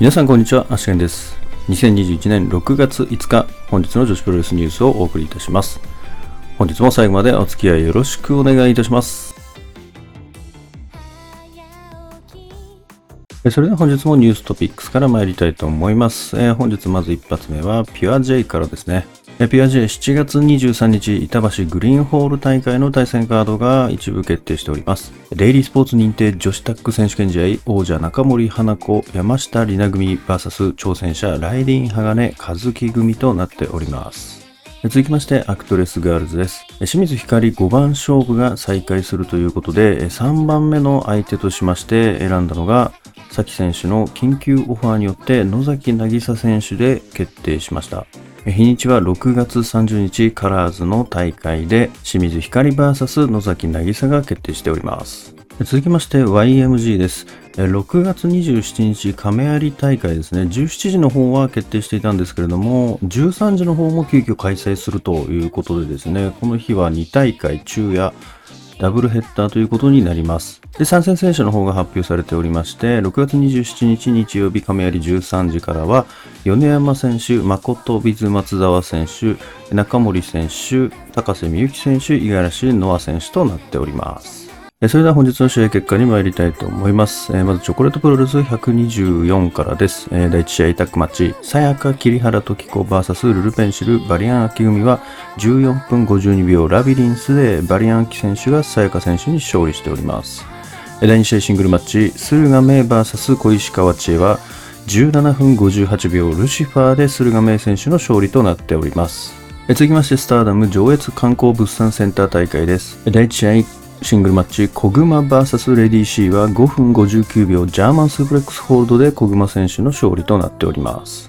皆さんこんにちは、アシケンです。2021年6月5日、本日の女子プロレスニュースをお送りいたします。本日も最後までお付き合いよろしくお願いいたします。それでは本日もニューストピックスから参りたいと思います。えー本日まず一発目はピュア J からですね。えピュア J7 月23日板橋グリーンホール大会の対戦カードが一部決定しております。デイリースポーツ認定女子タッグ選手権試合王者中森花子山下里奈組 VS 挑戦者ライディン鋼和樹組となっております。続きまして、アクトレスガールズです。清水ひかり5番勝負が再開するということで、3番目の相手としまして選んだのが、崎選手の緊急オファーによって野崎渚選手で決定しました。日にちは6月30日カラーズの大会で清水ひかり VS 野崎渚が決定しております。続きまして YMZ です。6月27日亀有大会ですね。17時の方は決定していたんですけれども、13時の方も急遽開催するということでですね、この日は2大会昼夜ダブルヘッダーということになります。で、参戦選手の方が発表されておりまして、6月27日日曜日亀有13時からは、米山選手、誠水松沢選手、中森選手、高瀬美幸選手、五十嵐ノア選手となっております。それでは本日の試合結果に参りたいと思います。まずチョコレートプロレス124からです。第1試合タッグマッチ、さやか桐原時子 VS ルルペンシルバリアン秋組は14分52秒ラビリンスでバリアン秋選手がさやか選手に勝利しております。第2試合シングルマッチ、駿河明 VS 小石川知恵は17分58秒ルシファーで駿河明選手の勝利となっております。続きまして、スターダム上越観光物産センター大会です。第1試合、シングルマッチ、コグマ VS レディー C は5分59秒ジャーマンスープレックスホールドでコグマ選手の勝利となっております。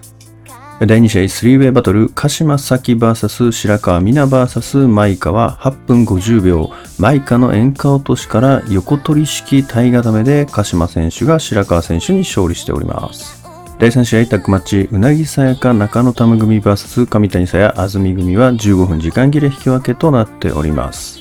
第2試合、スリーウェイバトル、鹿島咲 VS 白川美奈 VS マイカは8分50秒、マイカの演歌落としから横取り式体固めで鹿島選手が白川選手に勝利しております。第3試合タッグマッチ、うなぎさやか中野玉組 VS 上谷さや安住組は15分時間切れ引き分けとなっております。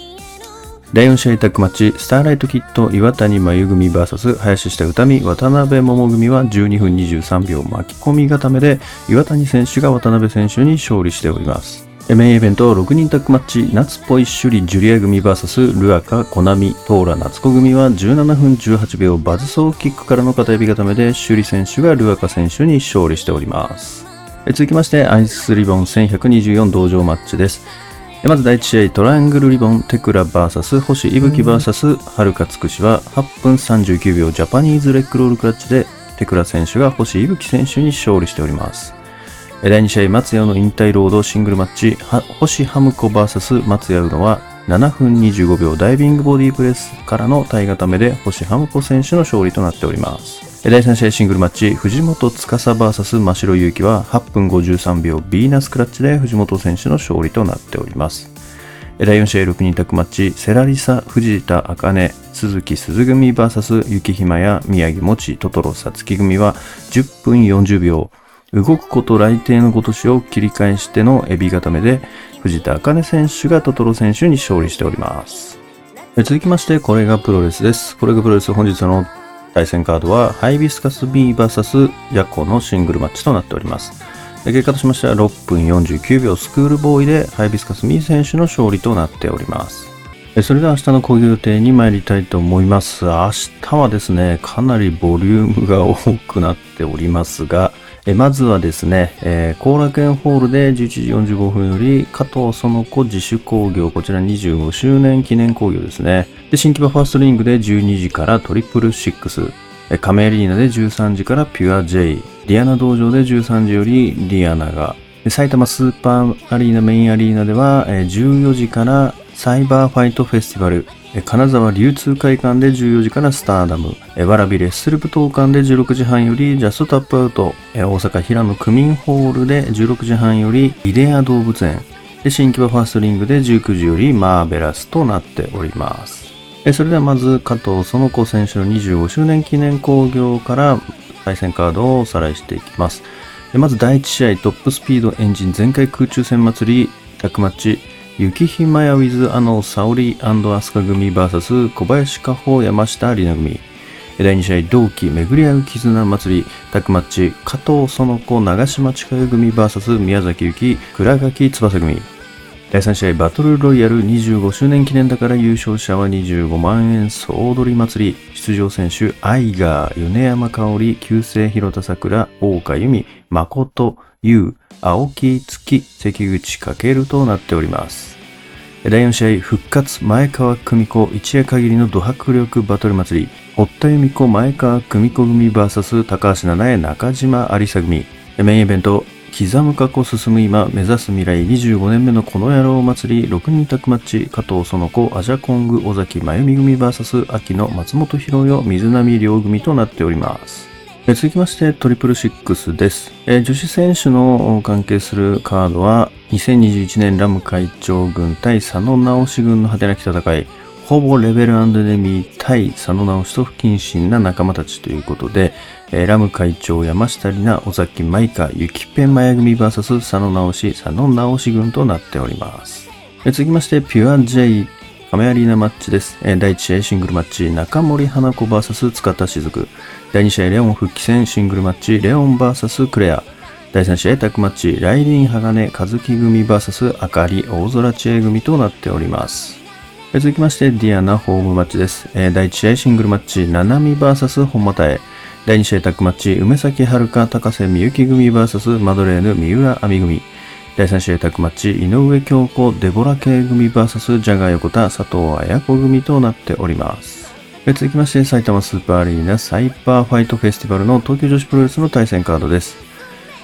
第4試合タッグマッチ、スターライトキット岩谷真由組 VS 林下歌美渡辺桃組は12分23秒巻き込み固めで岩谷選手が渡辺選手に勝利しております。メインイベント6人タッグマッチ、夏っぽい首里ジュリア組 VS ルアカ、コナミ、トーラ、夏子組は17分18秒バズソーキックからの片指固めで首里選手がルアカ選手に勝利しております。続きまして、アイスリボン1124同場マッチです。えまず第1試合、トライアングルリボン、テクラ VS 星いぶき VS はるかつくしは8分39秒ジャパニーズレックロールクラッチで、テクラ選手が星いぶき選手に勝利しております。え第2試合、松屋の引退ロードシングルマッチ、は星ハムコ VS 松屋うのは7分25秒ダイビングボディープレスからの体固めで星ハムコ選手の勝利となっております。第3試合シングルマッチ、藤本司 VS 真城祐希は8分53秒ビーナスクラッチで藤本選手の勝利となっております。第4試合6人タッグマッチ、セラリサ、藤田茜、鈴木鈴組 VS 雪ひまや宮城もち、トトロさつき組は10分40秒、動くこと来帝のごとしを切り返してのエビ固めで、藤田茜選手がトトロ選手に勝利しております。続きまして、これがプロレスです。これがプロレス本日の対戦カードは、ハイビスカス B VS ヤコのシングルマッチとなっております。結果としましては6分49秒スクールボーイでハイビスカスミー選手の勝利となっております。それでは明日の講義予定に参りたいと思います。明日はですね、かなりボリュームが多くなっておりますが、えまずはですね、えー後楽園ホールで11時45分より加藤園子自主興行、こちら25周年記念興行ですね。で、新木場ファーストリングで12時からトリプルシックス、亀アリーナで13時からピュア J、ディアナ道場で13時よりディアナが、埼玉スーパーアリーナメインアリーナではえー14時からサイバーファイトフェスティバル、金沢流通会館で14時からスターダム、わらびレッスル武道館で16時半よりジャストタップアウト、大阪平野区民ホールで16時半よりイデア動物園、新木場ファーストリングで19時よりマーベラスとなっております。それではまず加藤園子選手の25周年記念興行から対戦カードをおさらいしていきます。まず第1試合トップスピードエンジン全開空中戦祭りタッグマッチ雪ひまや with あの沙織アスカ組 VS 小林加穂山下里奈組第2試合、同期巡り合う絆祭り、タックマッチ、加藤園子、長島千佳組 VS 宮崎ゆき、倉垣翼組。第3試合、バトルロイヤル25周年記念だから優勝者は25万円総踊り祭り。出場選手、アイガー、米山香織、旧姓広田桜、大岡由美、誠、優、青木月、関口翔となっております。第4試合、復活、前川久美子、一夜限りのド迫力バトル祭り。堀田由美子、前川久美子組 VS 高橋七重、中島有沙組。メインイベント、刻む過去進む今、目指す未来25年目のこの野郎祭り、6人宅マッチ、加藤園子、アジャコング、尾崎真由美組 VS 秋の松本博代、水波亮組となっております。続きまして、トリプルシックスです。女子選手の関係するカードは、2021年ラム会長軍対佐野直し軍の果てなき戦い、ほぼレベルネミー対佐野直しと不謹慎な仲間たちということで、え、ラム会長、山下里奈、尾崎舞香、ゆきぺんまや組 VS 佐野直し、佐野直し軍となっております。続きまして、ピュア J、亀アリーナマッチです。第1試合シングルマッチ、中森花子 VS 塚田雫。第2試合レオン復帰戦シングルマッチ、レオン VS クレア。第3試合タッグマッチ、ライリン鋼和樹組 VS あかり大空知恵組となっております。続きまして、ディアナホームマッチです。第1試合シングルマッチ、ナナミ VS 本間え。第2試合タッグマッチ、梅崎遥高瀬みゆき組 VS マドレーヌ三浦亜美組。第3試合タッグマッチ、井上京子デボラ系組 VS ジャガー横田佐藤綾子組となっております。続きまして、埼玉スーパーアリーナサイバーファイトフェスティバルの東京女子プロレスの対戦カードです。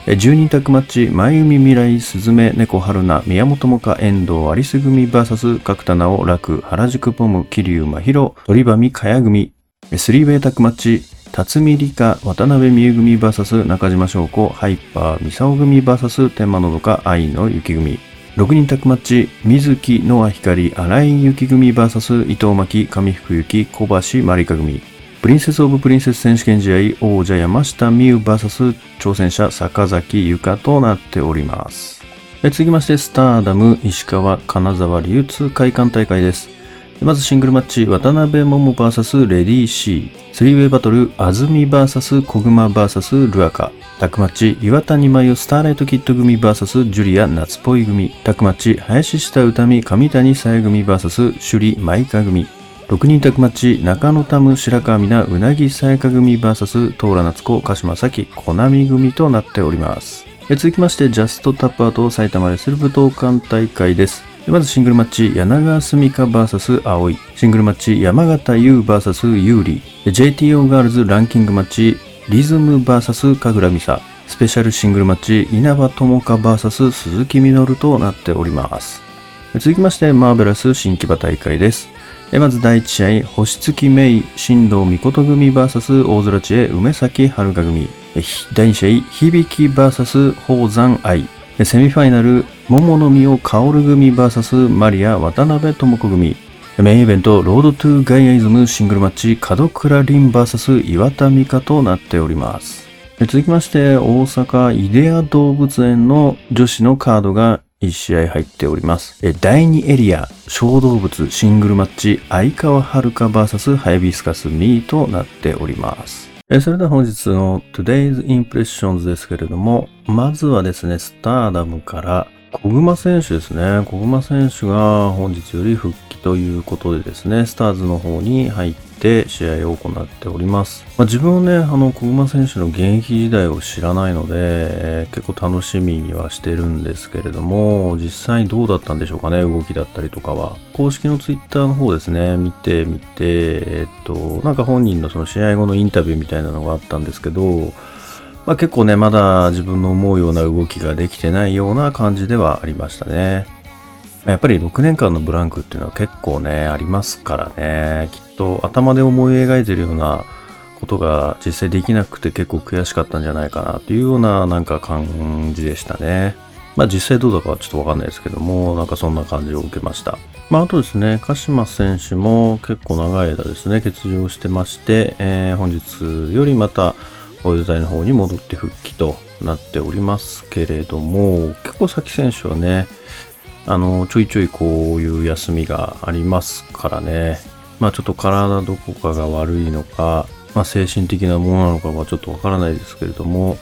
10人タッグマッチ、舞海魅星、鈴芽、猫はるな、宮本もか、遠藤有栖組 VS 角田奈穂、らく、原宿ぽむ、桐生真弥、鳥喰かや組。3ウェイタッグマッチ、辰巳リカ、渡辺未詩組 VS 中島翔子、ハイパーミサオ組 VS 天満のどか、愛野ユキ組。6人タッグマッチ、瑞希、乃蒼ヒカリ、荒井優希組 VS 伊藤麻希、上福ゆき、小橋マリカ組。プリンセス・オブ・プリンセス選手権試合王者山下美優 VS 挑戦者坂崎由香となっております。続きまして、スターダム、石川、金沢流通会館大会です。まずシングルマッチ、渡辺桃 VS レディー C。スリーウェイバトル、安住 VS 小熊 VS ルアカ。タックマッチ、岩谷真由スターライトキッド組 VS ジュリア夏っぽい組。タックマッチ、林下歌美上谷さや組 VS 首里舞香組。6人タッグマッチ、中野タム白川美奈うなぎさやか組 VS トーラ夏子鹿島咲コナミ組となっております。続きまして、ジャストタップアート埼玉レスル武道館大会です。まずシングルマッチ、柳川澄香 VS 葵。シングルマッチ、山形優 VS 有利。JTO ガールズランキングマッチ、リズム VS 神楽美沙。スペシャルシングルマッチ、稲葉友香 VS 鈴木みのるとなっております。続きまして、マーベラス新木場大会です。まず第1試合、星月メイ、新藤美琴組 VS 大空知恵、梅崎遥組。第2試合、響き VS 宝山愛。セミファイナル、桃の実を薫組 VS マリア渡辺智子組。メインイベント、ロードトゥガイアイズムシングルマッチ、門倉凛 VS 岩田美香となっております。続きまして、大阪イデア動物園の女子のカードが1試合入っております。第2エリア、小動物シングルマッチ、相川遥 VS ハイビスカスミーとなっております。えそれでは本日の Today's Impressions ですけれども、まずはですね、スターダムから小熊選手ですね。小熊選手が本日より復帰ということでですね、スターズの方に入って試合を行っております。まあ、自分はね、あの、小熊選手の現役時代を知らないので、えー、結構楽しみにはしてるんですけれども、実際どうだったんでしょうかね、動きだったりとかは。公式のツイッターの方ですね、見てみて、えっと、なんか本人のその試合後のインタビューみたいなのがあったんですけど、まあ、結構ね、まだ自分の思うような動きができてないような感じではありましたね。やっぱり6年間のブランクっていうのは結構ね、ありますからね。きっと頭で思い描いてるようなことが実際できなくて結構悔しかったんじゃないかなっていうようななんか感じでしたね。まあ実際どうだかはちょっとわかんないですけども、なんかそんな感じを受けました。まああとですね、鹿島選手も結構長い間ですね、欠場してまして、えー、本日よりまた大湯台の方に戻って復帰となっておりますけれども、結構崎選手はね、あの、ちょいちょいこういう休みがありますからね。まあちょっと体どこかが悪いのか、まあ、精神的なものなのかはちょっとわからないですけれども、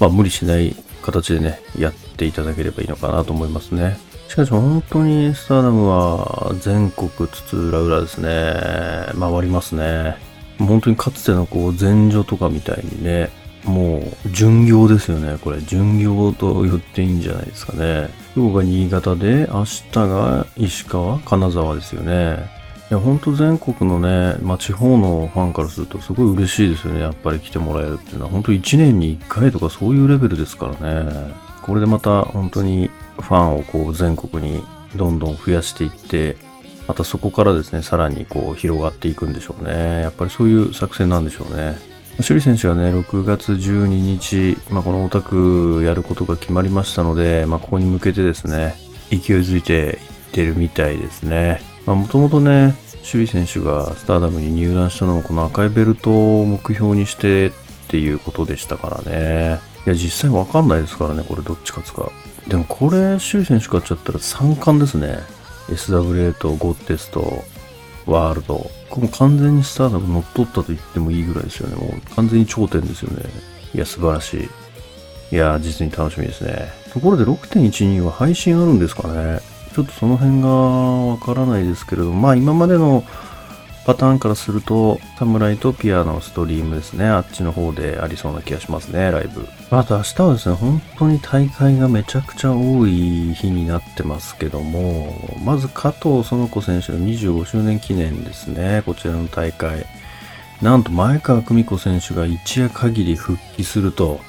まあ、無理しない形でね、やっていただければいいのかなと思いますね。しかし本当にスターダムは全国津々浦々ですね、回りますね。本当にかつてのこう前女とかみたいにね、もう巡業ですよね。これ巡業と言っていいんじゃないですかね。今日が新潟で、明日が石川、金沢ですよね。いや、ほんと全国のね、まあ、地方のファンからするとすごい嬉しいですよね。やっぱり来てもらえるっていうのは、本当1年に1回とかそういうレベルですからね。これでまた本当にファンをこう全国にどんどん増やしていって、またそこからですね、さらにこう広がっていくんでしょうね。やっぱりそういう作戦なんでしょうね。首里選手はね、6月12日、まあ、このオタクやることが決まりましたので、まあ、ここに向けてですね、勢いづいていってるみたいですね。まあ、もともとね、首里選手がスターダムに入団したのもこの赤いベルトを目標にしてっていうことでしたからね。いや、実際わかんないですからね、これどっち勝つか。でもこれ、首里選手勝っちゃったら3冠ですね。SWA とゴッテスとワールド。これも完全にスターダム乗っ取ったと言ってもいいぐらいですよね。もう完全に頂点ですよね。いや、素晴らしい。いや、実に楽しみですね。ところで6.12は配信あるんですかねちょっとその辺がわからないですけれども、まあ今までのパターンからすると、サムライとピアノストリームですね。あっちの方でありそうな気がしますね、ライブ。あと明日はですね、本当に大会がめちゃくちゃ多い日になってますけども、まず加藤園子選手の25周年記念ですね、こちらの大会。なんと前川久美子選手が一夜限り復帰すると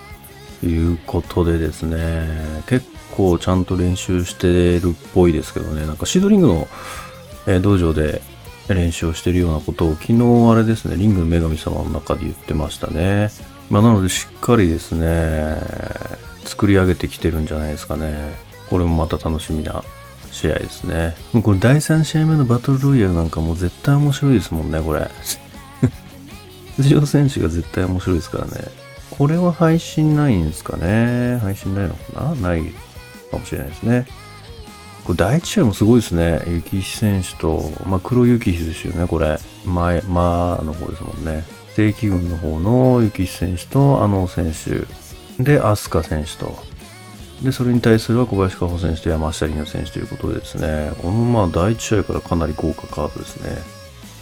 いうことでですね、結構ちゃんと練習してるっぽいですけどね、なんかシードリングの、道場で練習をしてるようなことを昨日あれですね、リングの女神様の中で言ってましたね。まあ、なのでしっかりですね、作り上げてきてるんじゃないですかね。これもまた楽しみな試合ですね。もうこれ第3試合目のバトルロイヤルなんかもう絶対面白いですもんね、これ。出場選手が絶対面白いですからね。これは配信ないんですかね配信ないのかな？ないかもしれないですね。これ第1試合もすごいですね。雪石選手と、まあ、黒雪石ですよね、これ。前、まあの方ですもんね。正規軍の方の雪石選手と、あの選手。で、飛鳥選手と。で、それに対するは小林加穂選手と山下里奈選手ということでですね。このまあ第1試合からかなり豪華カードですね。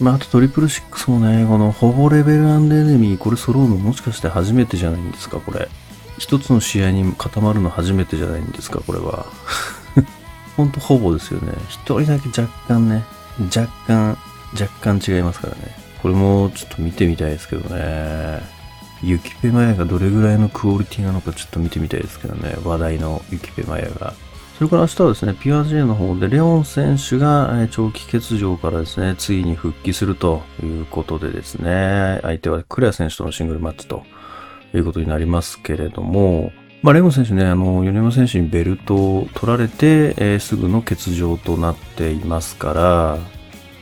まあ、あとトリプルシックスもね、このほぼレベルエネミー、これ揃うのもしかして初めてじゃないんですか、これ。一つの試合に固まるの初めてじゃないんですか、これは。ほんとほぼですよね。一人だけ若干ね、若干、若干違いますからね。これもちょっと見てみたいですけどね。ユキペマヤがどれぐらいのクオリティなのかちょっと見てみたいですけどね。話題のユキペマヤが。それから明日はですね、ピュア J の方でレオン選手が長期欠場からですね、ついに復帰するということでですね、相手はクレア選手とのシングルマッチということになりますけれども、まあ、レオン選手ね、あの、米山選手にベルトを取られて、えー、すぐの欠場となっていますから、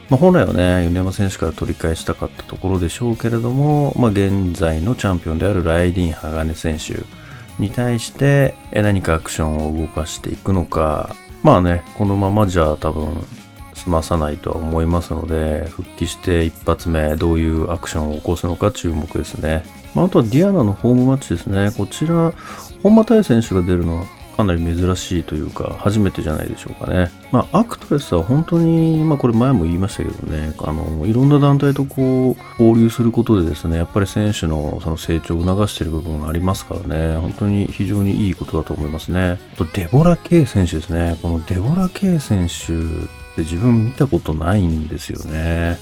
まあ、本来はね、米山選手から取り返したかったところでしょうけれども、まあ、現在のチャンピオンであるライディン・鋼選手に対して何かアクションを動かしていくのか、まあね、このままじゃ多分済まさないとは思いますので、復帰して一発目どういうアクションを起こすのか注目ですね。まあ、あとはディアナのホームマッチですね。こちら、本間多恵選手が出るのはかなり珍しいというか、初めてじゃないでしょうかね。まあ、アクトレスは本当に、まあこれ前も言いましたけどね、あの、いろんな団体とこう、交流することでですね、やっぱり選手のその成長を促している部分がありますからね、本当に非常にいいことだと思いますね。あと、デボラ・ケイ選手ですね。このデボラ・ケイ選手って自分見たことないんですよね。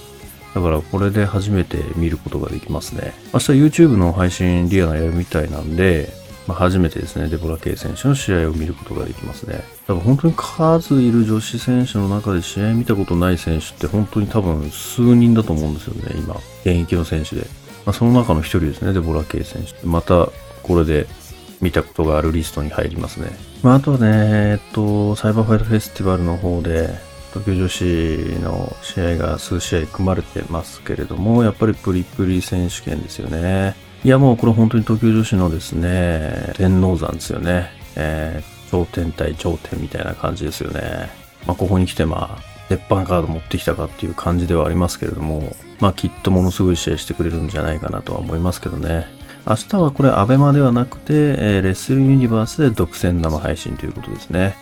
だからこれで初めて見ることができますね。明日 YouTube の配信リアなやるみたいなんで、まあ、初めてですね、デボラ・ケイ選手の試合を見ることができますね。多分本当に数いる女子選手の中で試合見たことない選手って本当に多分数人だと思うんですよね、今。現役の選手で。まあ、その中の一人ですね、デボラ・ケイ選手。また、これで見たことがあるリストに入りますね。まあ、あとはね、えっと、サイバーファイトフェスティバルの方で、東京女子の試合が数試合組まれてますけれども、やっぱりプリプリ選手権ですよね。いやもうこれ本当に東京女子のですね、天王山ですよね。えー、頂点対頂点みたいな感じですよね。まあ、ここに来てまあ、鉄板カード持ってきたかっていう感じではありますけれども、まあきっとものすごい試合してくれるんじゃないかなとは思いますけどね。明日はこれアベマではなくて、えー、レッスルユニバースで独占生配信ということですね。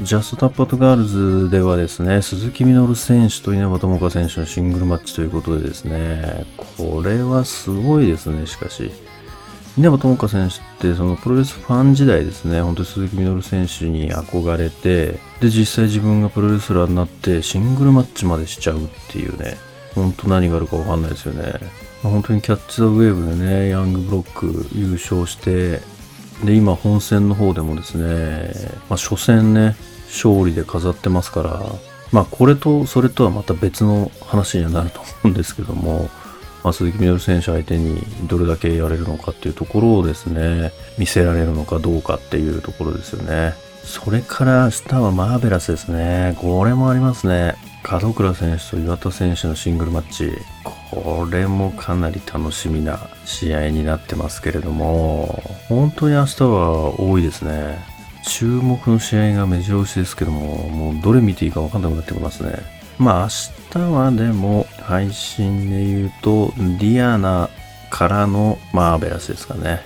ジャストタップアウトガールズではですね、鈴木みのる選手と稲葉友香選手のシングルマッチということでですね、これはすごいですね、しかし。稲葉友香選手ってそのプロレスファン時代ですね、本当に鈴木みのる選手に憧れて、で、実際自分がプロレスラーになってシングルマッチまでしちゃうっていうね、本当何があるかわかんないですよね。本当にキャッチ・ザ・ウェーブでね、ヤングブロック優勝して、で、今本戦の方でもですね、まあ初戦ね、勝利で飾ってますから、まあこれとそれとはまた別の話にはなると思うんですけども、まあ、鈴木みのる選手相手にどれだけやれるのかっていうところをですね、見せられるのかどうかっていうところですよね。それから明日はマーベラスですね。これもありますね。門倉選手と岩田選手のシングルマッチ。これもかなり楽しみな試合になってますけれども、本当に明日は多いですね。注目の試合が目白押しですけども、もうどれ見ていいかわかんなくなってきますね。まあ明日はでも配信で言うと、ディアナからのマーベラスですかね。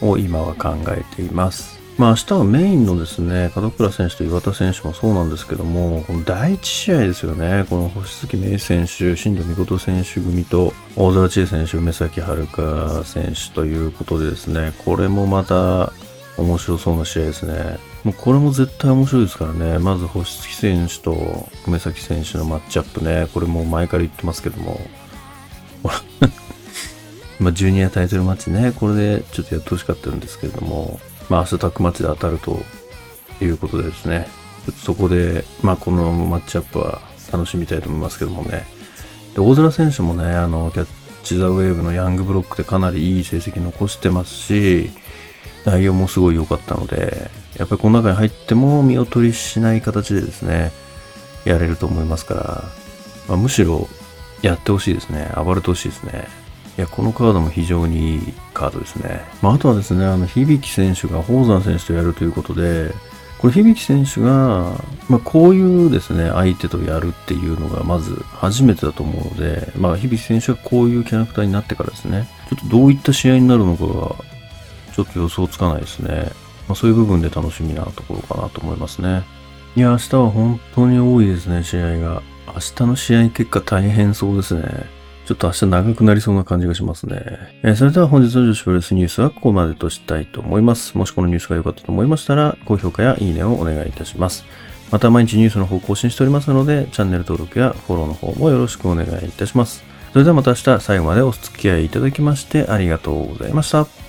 を今は考えています。まあ明日はメインのですね、門倉選手と岩田選手もそうなんですけども、この第一試合ですよね、この星月芽選手、新藤美琴選手組と、大沢千恵選手、梅崎遥選手ということでですね、これもまた面白そうな試合ですね。もうこれも絶対面白いですからね。まず星月選手と梅崎選手のマッチアップね。これも前から言ってますけども。まあ、ジュニアタイトルマッチね。これでちょっとやってほしかったんですけれども。まあ、明日タックマッチで当たるということでですね。そこで、まあ、このマッチアップは楽しみたいと思いますけどもね。で、大空選手もね、あの、キャッチザウェーブのヤングブロックでかなりいい成績残してますし、内容もすごい良かったので、やっぱりこの中に入っても見劣りしない形でですね、やれると思いますから、まあ、むしろやってほしいですね。暴れてほしいですね。いや、このカードも非常にいいカードですね。まあ、あとはですね、あの、響選手が宝山選手とやるということで、これ響選手が、まあ、こういうですね、相手とやるっていうのがまず初めてだと思うので、まあ、響選手がこういうキャラクターになってからですね、ちょっとどういった試合になるのかがちょっと予想つかないですね。まあ、そういう部分で楽しみなところかなと思いますね。いや、明日は本当に多いですね、試合が。明日の試合結果大変そうですね。ちょっと明日長くなりそうな感じがしますね。えー、それでは本日の女子プロレスニュースはここまでとしたいと思います。もしこのニュースが良かったと思いましたら、高評価やいいねをお願いいたします。また毎日ニュースの方更新しておりますので、チャンネル登録やフォローの方もよろしくお願いいたします。それではまた明日最後までお付き合いいただきましてありがとうございました。